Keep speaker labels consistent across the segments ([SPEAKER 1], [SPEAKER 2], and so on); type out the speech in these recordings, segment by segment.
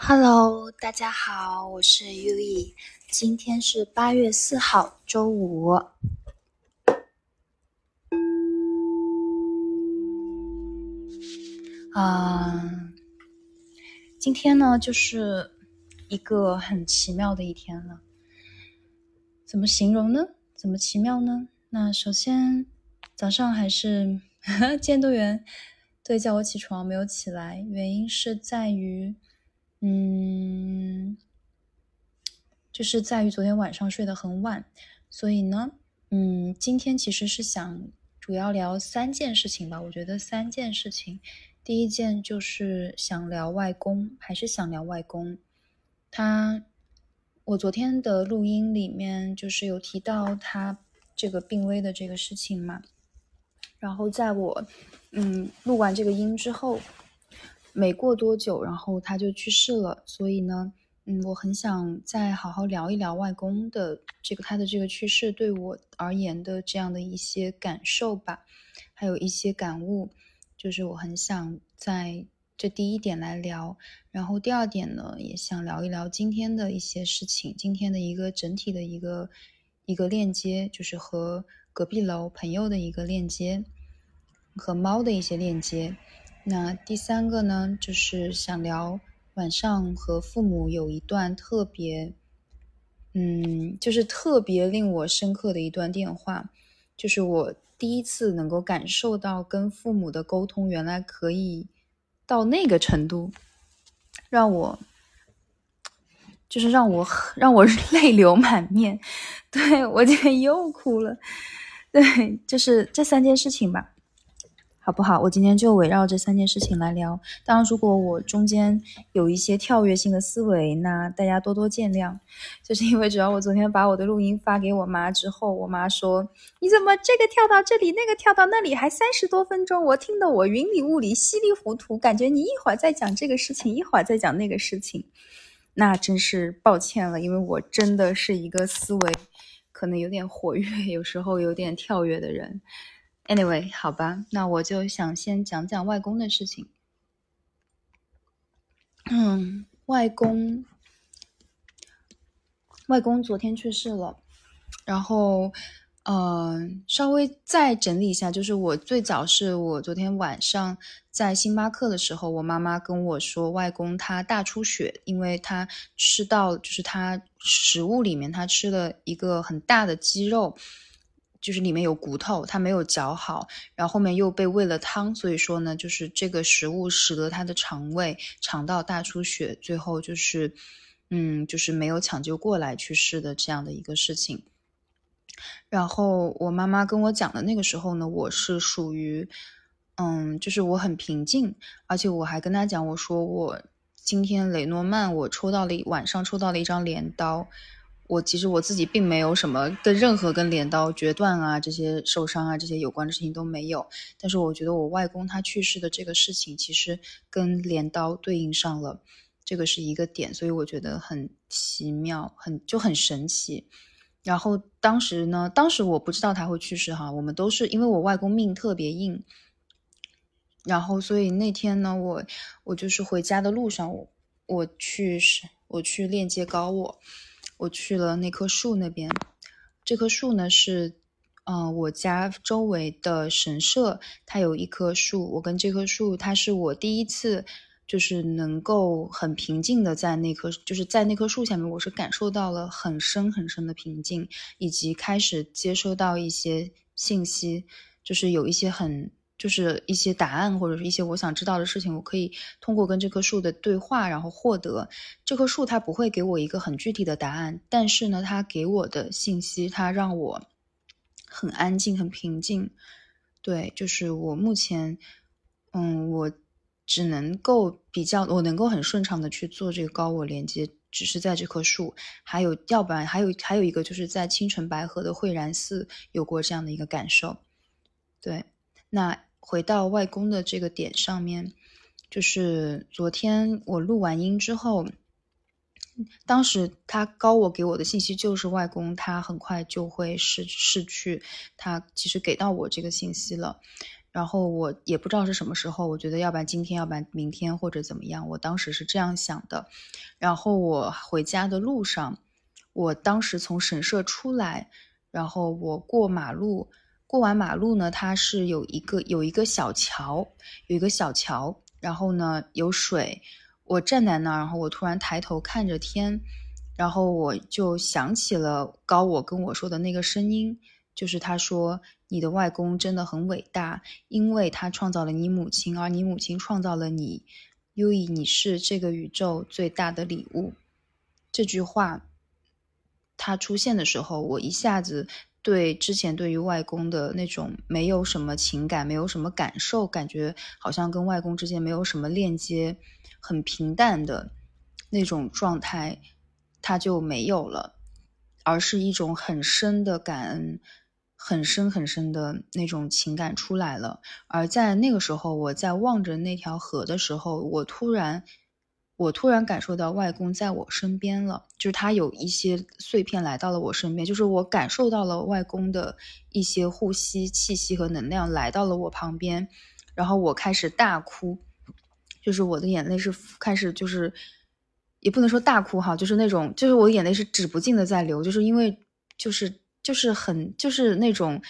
[SPEAKER 1] Hello，大家好，我是 U E，今天是八月四号，周五。啊，今天呢，就是一个很奇妙的一天了。怎么形容呢？怎么奇妙呢？那首先早上还是 监督员对叫我起床，没有起来，原因是在于。嗯，就是在于昨天晚上睡得很晚，所以呢，嗯，今天其实是想主要聊三件事情吧。我觉得三件事情，第一件就是想聊外公，还是想聊外公。他，我昨天的录音里面就是有提到他这个病危的这个事情嘛。然后在我嗯录完这个音之后。没过多久，然后他就去世了。所以呢，嗯，我很想再好好聊一聊外公的这个他的这个去世对我而言的这样的一些感受吧，还有一些感悟。就是我很想在这第一点来聊，然后第二点呢，也想聊一聊今天的一些事情，今天的一个整体的一个一个链接，就是和隔壁楼朋友的一个链接，和猫的一些链接。那第三个呢，就是想聊晚上和父母有一段特别，嗯，就是特别令我深刻的一段电话，就是我第一次能够感受到跟父母的沟通原来可以到那个程度，让我，就是让我让我 泪流满面，对我今天又哭了，对，就是这三件事情吧。好不好？我今天就围绕这三件事情来聊。当然，如果我中间有一些跳跃性的思维，那大家多多见谅。就是因为只要我昨天把我的录音发给我妈之后，我妈说：“你怎么这个跳到这里，那个跳到那里，还三十多分钟？我听得我云里雾里、稀里糊涂，感觉你一会儿在讲这个事情，一会儿在讲那个事情。”那真是抱歉了，因为我真的是一个思维可能有点活跃，有时候有点跳跃的人。Anyway，好吧，那我就想先讲讲外公的事情。嗯，外公，外公昨天去世了，然后，嗯，稍微再整理一下，就是我最早是我昨天晚上在星巴克的时候，我妈妈跟我说，外公他大出血，因为他吃到就是他食物里面他吃了一个很大的鸡肉。就是里面有骨头，他没有嚼好，然后后面又被喂了汤，所以说呢，就是这个食物使得他的肠胃肠道大出血，最后就是，嗯，就是没有抢救过来去世的这样的一个事情。然后我妈妈跟我讲的那个时候呢，我是属于，嗯，就是我很平静，而且我还跟她讲，我说我今天雷诺曼我抽到了晚上抽到了一张镰刀。我其实我自己并没有什么跟任何跟镰刀决断啊这些受伤啊这些有关的事情都没有，但是我觉得我外公他去世的这个事情其实跟镰刀对应上了，这个是一个点，所以我觉得很奇妙，很就很神奇。然后当时呢，当时我不知道他会去世哈，我们都是因为我外公命特别硬，然后所以那天呢，我我就是回家的路上，我我去是我去链接高我。我去了那棵树那边，这棵树呢是，嗯，我家周围的神社，它有一棵树。我跟这棵树，它是我第一次，就是能够很平静的在那棵，就是在那棵树下面，我是感受到了很深很深的平静，以及开始接收到一些信息，就是有一些很。就是一些答案或者是一些我想知道的事情，我可以通过跟这棵树的对话，然后获得。这棵树它不会给我一个很具体的答案，但是呢，它给我的信息，它让我很安静、很平静。对，就是我目前，嗯，我只能够比较，我能够很顺畅的去做这个高我连接，只是在这棵树。还有，要不然还有还有一个，就是在清纯白河的慧然寺有过这样的一个感受。对，那。回到外公的这个点上面，就是昨天我录完音之后，当时他高我给我的信息就是外公他很快就会逝逝去，他其实给到我这个信息了。然后我也不知道是什么时候，我觉得要不然今天，要不然明天或者怎么样，我当时是这样想的。然后我回家的路上，我当时从神社出来，然后我过马路，过完马路呢，它是有一个有一个小桥，有一个小桥，然后呢有水。我站在那儿，然后我突然抬头看着天，然后我就想起了高我跟我说的那个声音，就是他说你的外公真的很伟大，因为他创造了你母亲，而你母亲创造了你，优以你是这个宇宙最大的礼物。这句话，它出现的时候，我一下子对之前对于外公的那种没有什么情感，没有什么感受，感觉好像跟外公之间没有什么链接。很平淡的那种状态，它就没有了，而是一种很深的感恩，很深很深的那种情感出来了。而在那个时候，我在望着那条河的时候，我突然，我突然感受到外公在我身边了，就是他有一些碎片来到了我身边，就是我感受到了外公的一些呼吸气息和能量来到了我旁边，然后我开始大哭。就是我的眼泪是开始，就是也不能说大哭哈，就是那种，就是我的眼泪是止不尽的在流，就是因为就是就是很就是那种，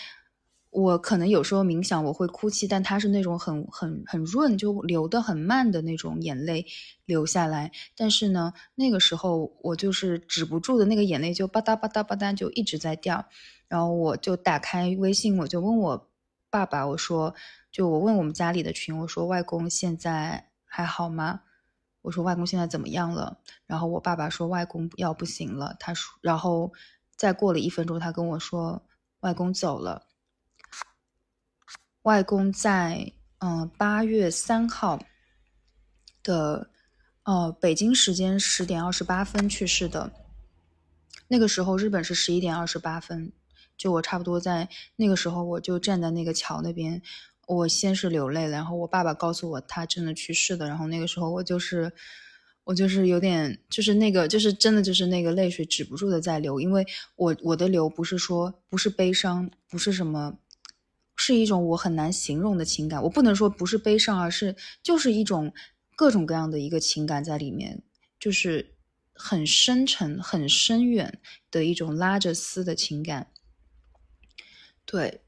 [SPEAKER 1] 我可能有时候冥想我会哭泣，但它是那种很很很润，就流的很慢的那种眼泪流下来。但是呢，那个时候我就是止不住的那个眼泪就吧嗒吧嗒吧嗒就一直在掉，然后我就打开微信，我就问我爸爸，我说，就我问我们家里的群，我说外公现在。还好吗？我说外公现在怎么样了？然后我爸爸说外公要不行了。他说，然后再过了一分钟，他跟我说外公走了。外公在嗯八月三号的呃北京时间十点二十八分去世的。那个时候日本是十一点二十八分，就我差不多在那个时候，我就站在那个桥那边。我先是流泪了，然后我爸爸告诉我他真的去世了，然后那个时候我就是，我就是有点，就是那个，就是真的就是那个泪水止不住的在流，因为我我的流不是说不是悲伤，不是什么，是一种我很难形容的情感，我不能说不是悲伤，而是就是一种各种各样的一个情感在里面，就是很深沉、很深远的一种拉着丝的情感，对。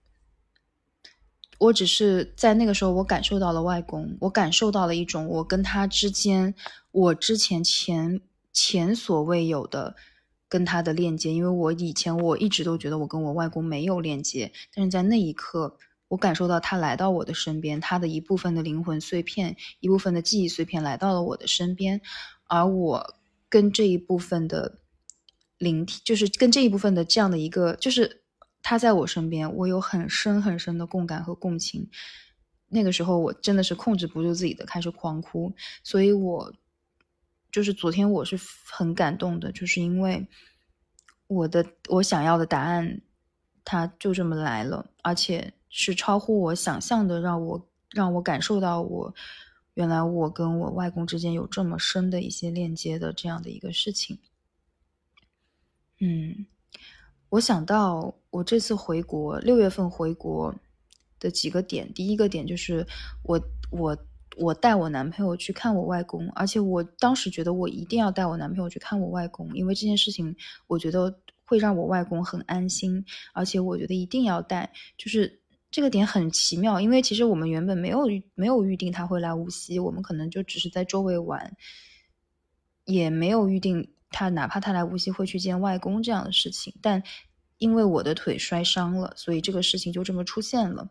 [SPEAKER 1] 我只是在那个时候，我感受到了外公，我感受到了一种我跟他之间，我之前前前所未有的跟他的链接。因为我以前我一直都觉得我跟我外公没有链接，但是在那一刻，我感受到他来到我的身边，他的一部分的灵魂碎片，一部分的记忆碎片来到了我的身边，而我跟这一部分的灵体，就是跟这一部分的这样的一个，就是。他在我身边，我有很深很深的共感和共情。那个时候，我真的是控制不住自己的，开始狂哭。所以，我就是昨天我是很感动的，就是因为我的我想要的答案，它就这么来了，而且是超乎我想象的，让我让我感受到我原来我跟我外公之间有这么深的一些链接的这样的一个事情。嗯。我想到我这次回国，六月份回国的几个点，第一个点就是我我我带我男朋友去看我外公，而且我当时觉得我一定要带我男朋友去看我外公，因为这件事情我觉得会让我外公很安心，而且我觉得一定要带，就是这个点很奇妙，因为其实我们原本没有没有预定他会来无锡，我们可能就只是在周围玩，也没有预定。他哪怕他来无锡会去见外公这样的事情，但因为我的腿摔伤了，所以这个事情就这么出现了。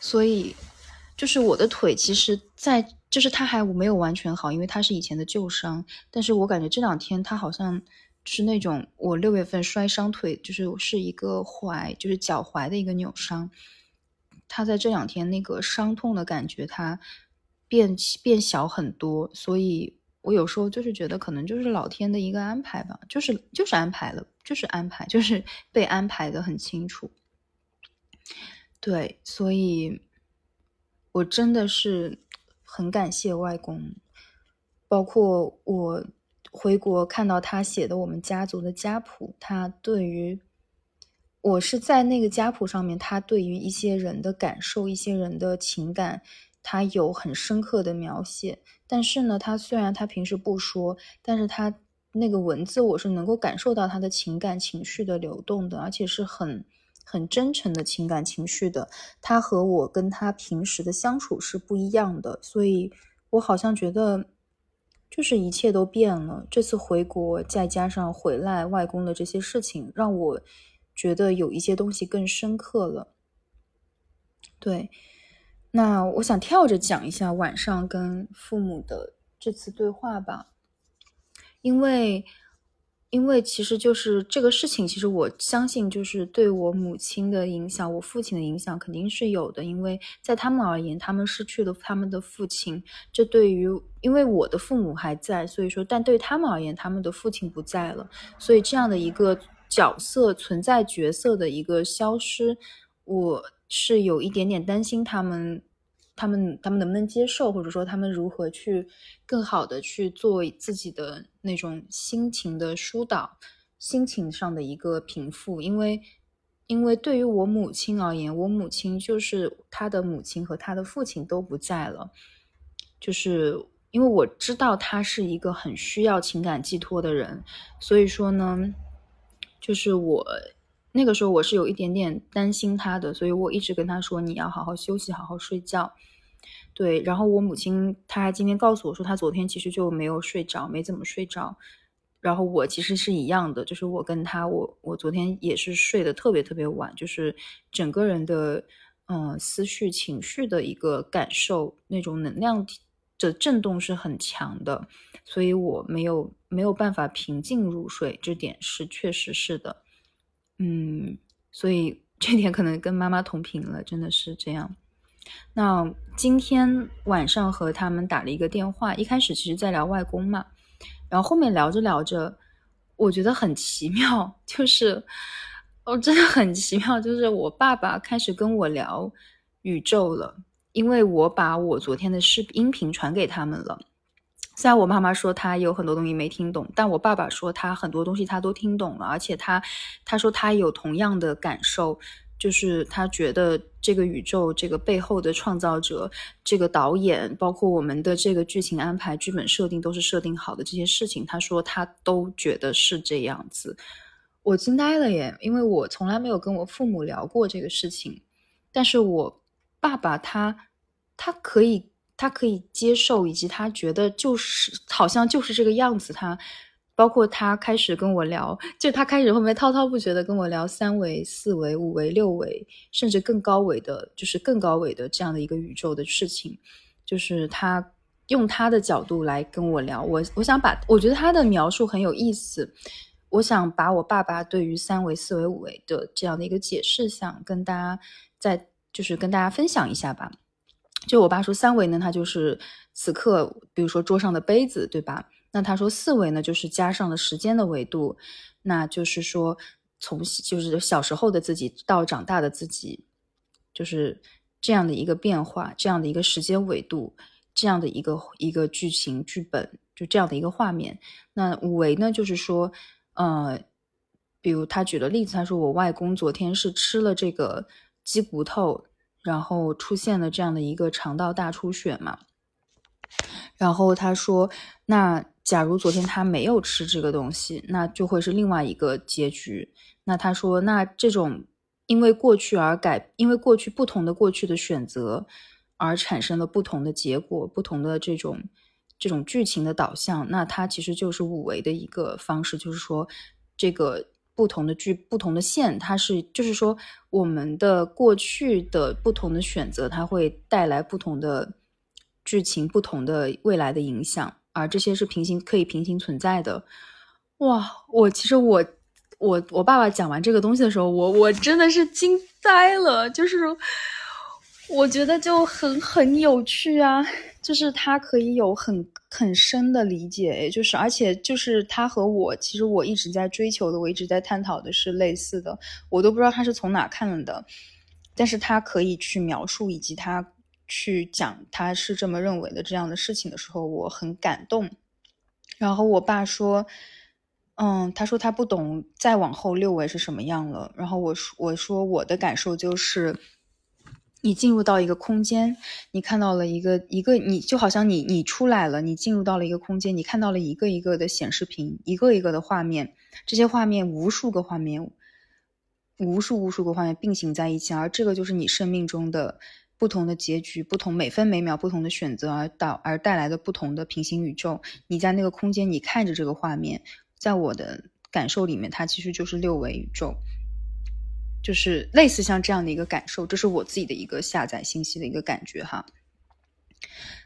[SPEAKER 1] 所以就是我的腿，其实，在就是他还没有完全好，因为他是以前的旧伤。但是我感觉这两天他好像是那种我六月份摔伤腿，就是是一个踝，就是脚踝的一个扭伤。他在这两天那个伤痛的感觉，他变变小很多，所以。我有时候就是觉得，可能就是老天的一个安排吧，就是就是安排了，就是安排，就是被安排的很清楚。对，所以我真的是很感谢外公，包括我回国看到他写的我们家族的家谱，他对于我是在那个家谱上面，他对于一些人的感受、一些人的情感，他有很深刻的描写。但是呢，他虽然他平时不说，但是他那个文字我是能够感受到他的情感情绪的流动的，而且是很很真诚的情感情绪的。他和我跟他平时的相处是不一样的，所以我好像觉得。就是一切都变了。这次回国，再加上回来外公的这些事情，让我觉得有一些东西更深刻了。对，那我想跳着讲一下晚上跟父母的这次对话吧，因为。因为其实就是这个事情，其实我相信就是对我母亲的影响，我父亲的影响肯定是有的。因为在他们而言，他们失去了他们的父亲，这对于因为我的父母还在，所以说，但对他们而言，他们的父亲不在了，所以这样的一个角色存在角色的一个消失，我是有一点点担心他们。他们他们能不能接受，或者说他们如何去更好的去做自己的那种心情的疏导，心情上的一个平复？因为，因为对于我母亲而言，我母亲就是她的母亲和她的父亲都不在了，就是因为我知道她是一个很需要情感寄托的人，所以说呢，就是我。那个时候我是有一点点担心他的，所以我一直跟他说：“你要好好休息，好好睡觉。”对，然后我母亲她今天告诉我说，她昨天其实就没有睡着，没怎么睡着。然后我其实是一样的，就是我跟他，我我昨天也是睡得特别特别晚，就是整个人的嗯思绪、情绪的一个感受，那种能量的震动是很强的，所以我没有没有办法平静入睡，这点是确实是的。嗯，所以这点可能跟妈妈同频了，真的是这样。那今天晚上和他们打了一个电话，一开始其实在聊外公嘛，然后后面聊着聊着，我觉得很奇妙，就是哦，真的很奇妙，就是我爸爸开始跟我聊宇宙了，因为我把我昨天的视音频传给他们了。虽然我妈妈说她有很多东西没听懂，但我爸爸说他很多东西他都听懂了，而且他他说他有同样的感受，就是他觉得这个宇宙这个背后的创造者、这个导演，包括我们的这个剧情安排、剧本设定都是设定好的这些事情，他说他都觉得是这样子。我惊呆了耶，因为我从来没有跟我父母聊过这个事情，但是我爸爸他他可以。他可以接受，以及他觉得就是好像就是这个样子。他包括他开始跟我聊，就他开始后面滔滔不绝的跟我聊三维、四维、五维、六维，甚至更高维的，就是更高维的这样的一个宇宙的事情。就是他用他的角度来跟我聊。我我想把我觉得他的描述很有意思。我想把我爸爸对于三维、四维、五维的这样的一个解释，想跟大家在就是跟大家分享一下吧。就我爸说三维呢，它就是此刻，比如说桌上的杯子，对吧？那他说四维呢，就是加上了时间的维度，那就是说从就是小时候的自己到长大的自己，就是这样的一个变化，这样的一个时间维度，这样的一个一个剧情剧本，就这样的一个画面。那五维呢，就是说，呃，比如他举了例子，他说我外公昨天是吃了这个鸡骨头。然后出现了这样的一个肠道大出血嘛，然后他说，那假如昨天他没有吃这个东西，那就会是另外一个结局。那他说，那这种因为过去而改，因为过去不同的过去的选择而产生了不同的结果，不同的这种这种剧情的导向，那它其实就是五维的一个方式，就是说这个。不同的剧，不同的线，它是就是说，我们的过去的不同的选择，它会带来不同的剧情，不同的未来的影响，而这些是平行可以平行存在的。哇，我其实我我我爸爸讲完这个东西的时候，我我真的是惊呆了，就是我觉得就很很有趣啊。就是他可以有很很深的理解，就是而且就是他和我，其实我一直在追求的，我一直在探讨的是类似的，我都不知道他是从哪看的，但是他可以去描述以及他去讲他是这么认为的这样的事情的时候，我很感动。然后我爸说，嗯，他说他不懂再往后六维是什么样了。然后我说我说我的感受就是，你进入到一个空间，你看到了一个一个，你就好像你你出来了，你进入到了一个空间，你看到了一个一个的显示屏，一个一个的画面，这些画面无数个画面，无数无数个画面并行在一起，而这个就是你生命中的。不同的结局，不同每分每秒不同的选择而导而带来的不同的平行宇宙。你在那个空间，你看着这个画面，在我的感受里面，它其实就是六维宇宙，就是类似像这样的一个感受。这是我自己的一个下载信息的一个感觉哈。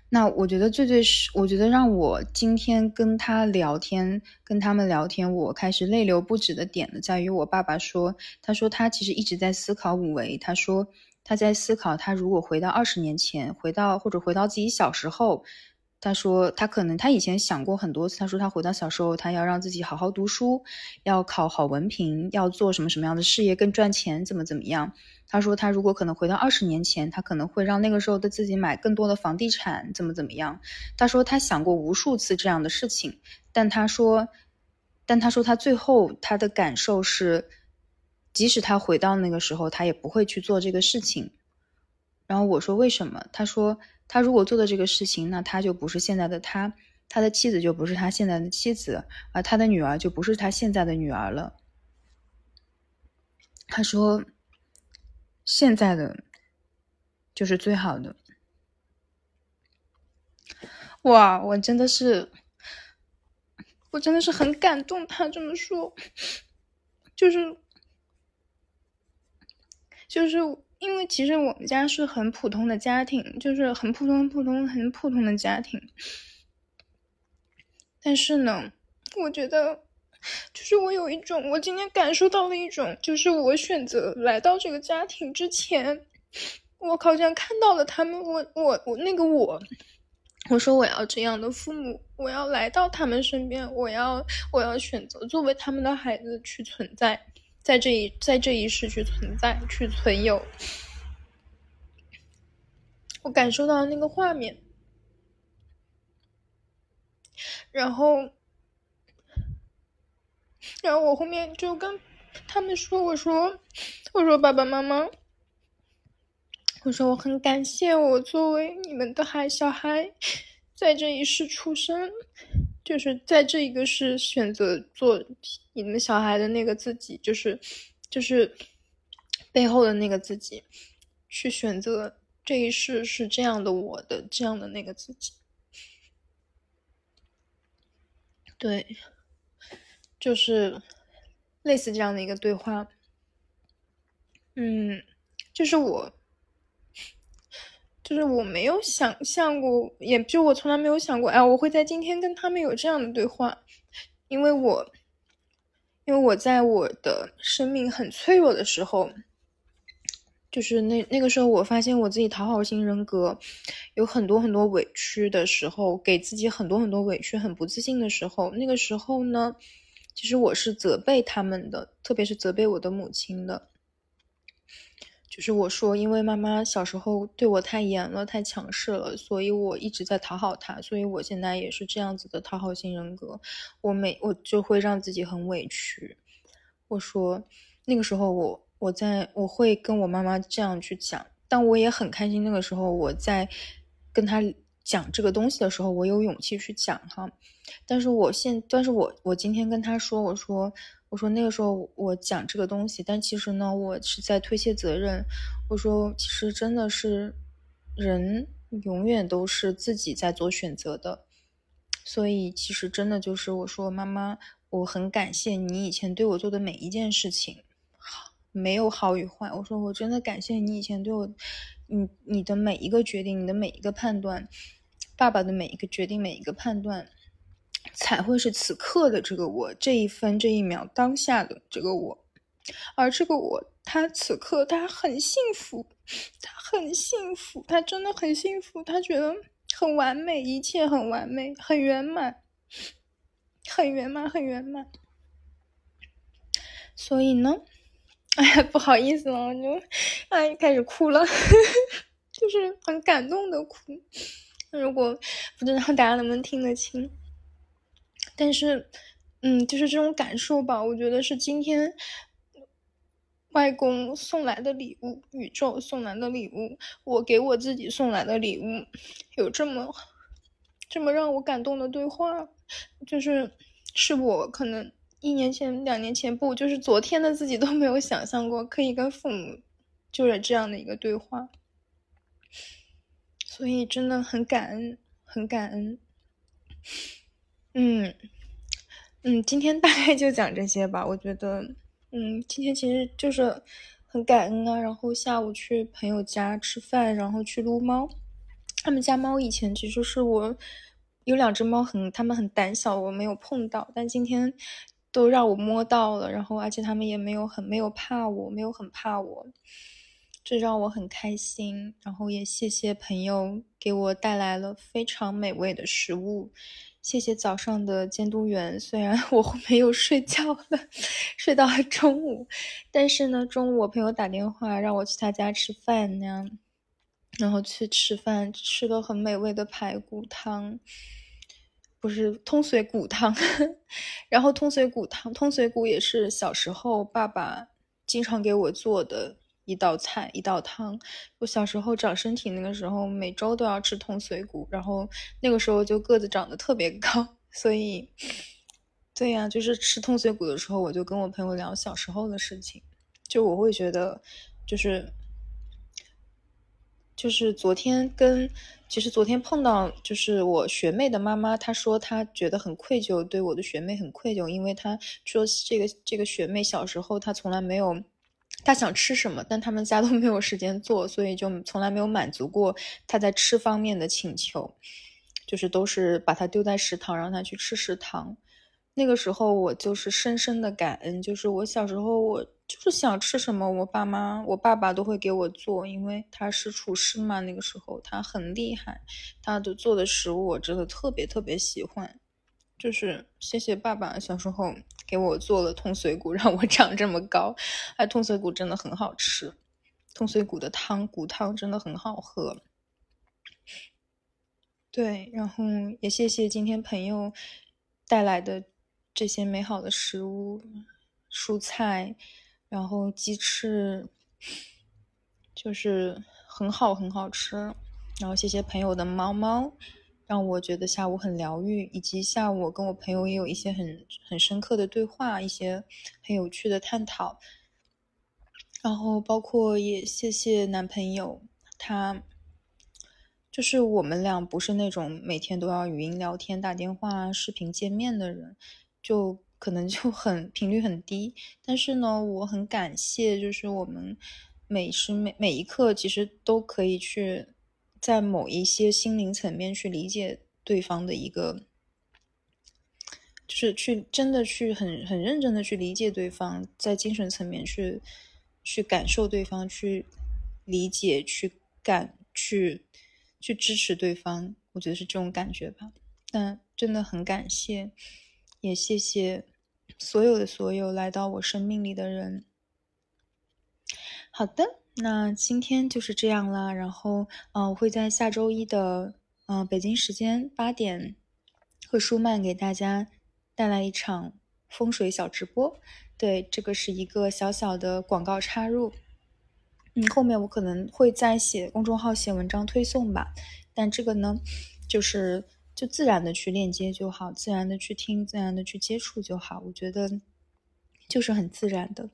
[SPEAKER 1] 那我觉得最最是，我觉得让我今天跟他聊天，跟他们聊天，我开始泪流不止的点呢，在于我爸爸说，他说他其实一直在思考五维，他说。他在思考，他如果回到二十年前，回到或者回到自己小时候，他说他可能他以前想过很多次，他说他回到小时候，他要让自己好好读书，要考好文凭，要做什么什么样的事业更赚钱，怎么怎么样。他说他如果可能回到二十年前，他可能会让那个时候的自己买更多的房地产，怎么怎么样。他说他想过无数次这样的事情，但他说，但他说他最后他的感受是。即使他回到那个时候，他也不会去做这个事情。然后我说为什么？他说他如果做的这个事情，那他就不是现在的他，他的妻子就不是他现在的妻子，而他的女儿就不是他现在的女儿了。他说现在的就是最好的。哇，我真的是，我真的是很感动。他这么说，就是。就是因为其实我们家是很普通的家庭，就是很普通、普通、很普通的家庭。但是呢，我觉得，就是我有一种，我今天感受到了一种，就是我选择来到这个家庭之前，我好像看到了他们，我我我那个我，我说我要这样的父母，我要来到他们身边，我要我要选择作为他们的孩子去存在。在这一在这一世去存在去存有，我感受到那个画面，然后，然后我后面就跟他们说：“我说，我说爸爸妈妈，我说我很感谢我作为你们的孩小孩，在这一世出生。”就是在这一个是选择做你们小孩的那个自己，就是就是背后的那个自己，去选择这一世是这样的我的这样的那个自己，对，就是类似这样的一个对话，嗯，就是我。就是我没有想象过，也就我从来没有想过，哎，我会在今天跟他们有这样的对话，因为我，因为我在我的生命很脆弱的时候，就是那那个时候，我发现我自己讨好型人格有很多很多委屈的时候，给自己很多很多委屈，很不自信的时候，那个时候呢，其实我是责备他们的，特别是责备我的母亲的。就是我说，因为妈妈小时候对我太严了，太强势了，所以我一直在讨好她，所以我现在也是这样子的讨好型人格。我每我就会让自己很委屈。我说那个时候我我在我会跟我妈妈这样去讲，但我也很开心。那个时候我在跟她讲这个东西的时候，我有勇气去讲哈。但是我现但是我我今天跟她说，我说。我说那个时候我讲这个东西，但其实呢，我是在推卸责任。我说其实真的是人永远都是自己在做选择的，所以其实真的就是我说妈妈，我很感谢你以前对我做的每一件事情，没有好与坏。我说我真的感谢你以前对我，你你的每一个决定，你的每一个判断，爸爸的每一个决定，每一个判断。才会是此刻的这个我，这一分这一秒当下的这个我，而这个我，他此刻他很幸福，他很幸福，他真的很幸福，他觉得很完美，一切很完美，很圆满，很圆满，很圆满。所以呢，哎呀，不好意思了，我就哎开始哭了，就是很感动的哭。如果不知道大家能不能听得清。但是，
[SPEAKER 2] 嗯，就是这种感受吧。我觉得是今天外公送来的礼物，宇宙送来的礼物，我给我自己送来的礼物，有这么这么让我感动的对话，就是是我可能一年前、两年前不，就是昨天的自己都没有想象过可以跟父母就是这样的一个对话，所以真的很感恩，很感恩。嗯嗯，今天大概就讲这些吧。我觉得，嗯，今天其实就是很感恩啊。然后下午去朋友家吃饭，然后去撸猫。他们家猫以前其实是我有两只猫，很它们很胆小，我没有碰到。但今天都让我摸到了，然后而且它们也没有很没有怕我，没有很怕我，这让我很开心。然后也谢谢朋友给我带来了非常美味的食物。谢谢早上的监督员，虽然我没有睡觉了，睡到了中午，但是呢，中午我朋友打电话让我去他家吃饭呢，然后去吃饭，吃了很美味的排骨汤，不是通髓骨汤，然后通髓骨汤，通髓骨也是小时候爸爸经常给我做的。一道菜，一道汤。我小时候长身体那个时候，每周都要吃通髓骨，然后那个时候就个子长得特别高，所以，对呀，就是吃通髓骨的时候，我就跟我朋友聊小时候的事情。就我会觉得，就是，就是昨天跟，其实昨天碰到，就是我学妹的妈妈，她说她觉得很愧疚，对我的学妹很愧疚，因为她说这个这个学妹小时候她从来没有。他想吃什么，但他们家都没有时间做，所以就从来没有满足过他在吃方面的请求，就是都是把他丢在食堂，让他去吃食堂。那个时候我就是深深的感恩，就是我小时候我就是想吃什么，我爸妈、我爸爸都会给我做，因为他是厨师嘛，那个时候他很厉害，他的做的食物我真的特别特别喜欢。就是谢谢爸爸小时候给我做了通髓骨，让我长这么高。哎，通髓骨真的很好吃，通髓骨的汤骨汤真的很好喝。对，然后也谢谢今天朋友带来的这些美好的食物，蔬菜，然后鸡翅，就是很好很好吃。然后谢谢朋友的猫猫。让我觉得下午很疗愈，以及下午我跟我朋友也有一些很很深刻的对话，一些很有趣的探讨。然后包括也谢谢男朋友，他就是我们俩不是那种每天都要语音聊天、打电话、视频见面的人，就可能就很频率很低。但是呢，我很感谢，就是我们每时每每一刻其实都可以去。在某一些心灵层面去理解对方的一个，就是去真的去很很认真的去理解对方，在精神层面去去感受对方，去理解、去感、去去支持对方，我觉得是这种感觉吧。但真的很感谢，也谢谢所有的所有来到我生命里的人。好的。那今天就是这样啦，然后，嗯，我会在下周一的，嗯，北京时间八点，和舒曼给大家带来一场风水小直播。对，这个是一个小小的广告插入。嗯，后面我可能会再写公众号、写文章推送吧。但这个呢，就是就自然的去链接就好，自然的去听，自然的去接触就好。我觉得就是很自然的。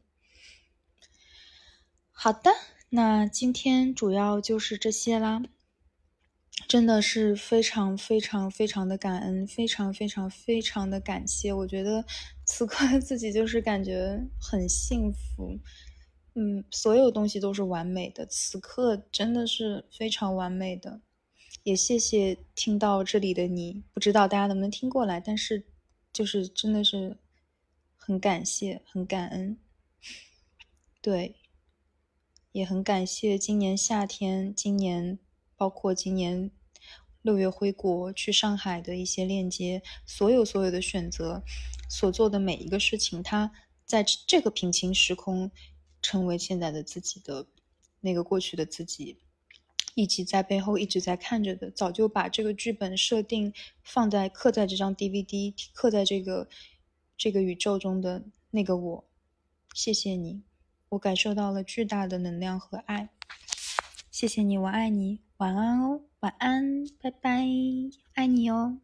[SPEAKER 2] 好的，那今天主要就是这些啦。真的是非常非常非常的感恩，非常非常非常的感谢。我觉得 此刻自己就是感觉很幸福，嗯，所有东西都是完美的，此刻真的是非常完美的。也谢谢听到这里的你，不知道大家能不能听过来，但是就是真的是很感谢，很感恩，对。也很感谢今年夏天，今年包括今年六月回国去上海的一些链接，所有所有的选择，所做的每一个事情，他在这个平行时空成为现在的自己的那个过去的自己，以及在背后一直在看着的，早就把这个剧本设定放在刻在这张 DVD，刻在这个
[SPEAKER 1] 这个宇宙中的那个我，谢谢你，我感受到了巨大的能量和爱。谢谢你，我爱你，晚安哦，晚安，拜拜，爱你哦。